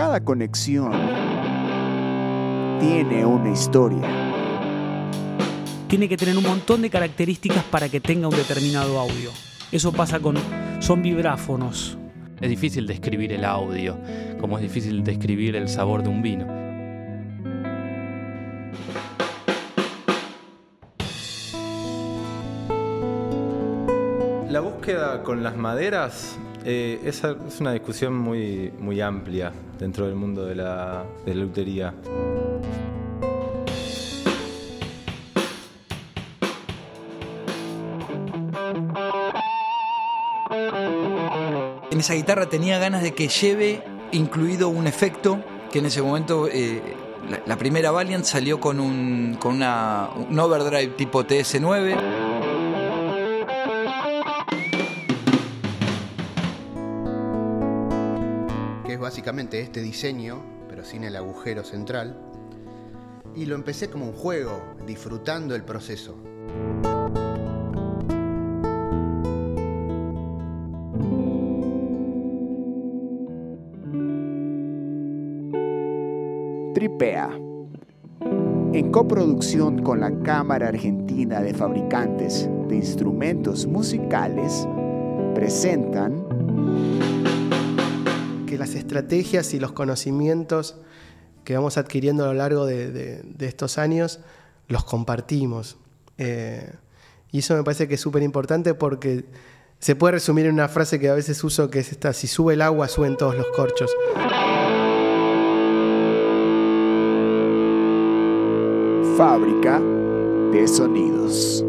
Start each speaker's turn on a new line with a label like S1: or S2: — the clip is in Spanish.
S1: cada conexión tiene una historia.
S2: Tiene que tener un montón de características para que tenga un determinado audio. Eso pasa con... son vibráfonos.
S3: Es difícil describir el audio, como es difícil describir el sabor de un vino.
S4: La búsqueda con las maderas eh, es, es una discusión muy, muy amplia dentro del mundo de la, de la lutería.
S5: En esa guitarra tenía ganas de que lleve incluido un efecto que en ese momento eh, la, la primera Valiant salió con un, con una, un overdrive tipo TS9.
S6: Que es básicamente este diseño, pero sin el agujero central. Y lo empecé como un juego, disfrutando el proceso.
S1: Tripea. En coproducción con la Cámara Argentina de Fabricantes de Instrumentos Musicales, presentan
S7: las estrategias y los conocimientos que vamos adquiriendo a lo largo de, estos años los compartimos. Eh, y eso me parece que es súper importante porque se puede resumir en una frase que a veces uso que es esta, si sube el agua, suben todos los corchos.
S1: Fábrica de Sonidos.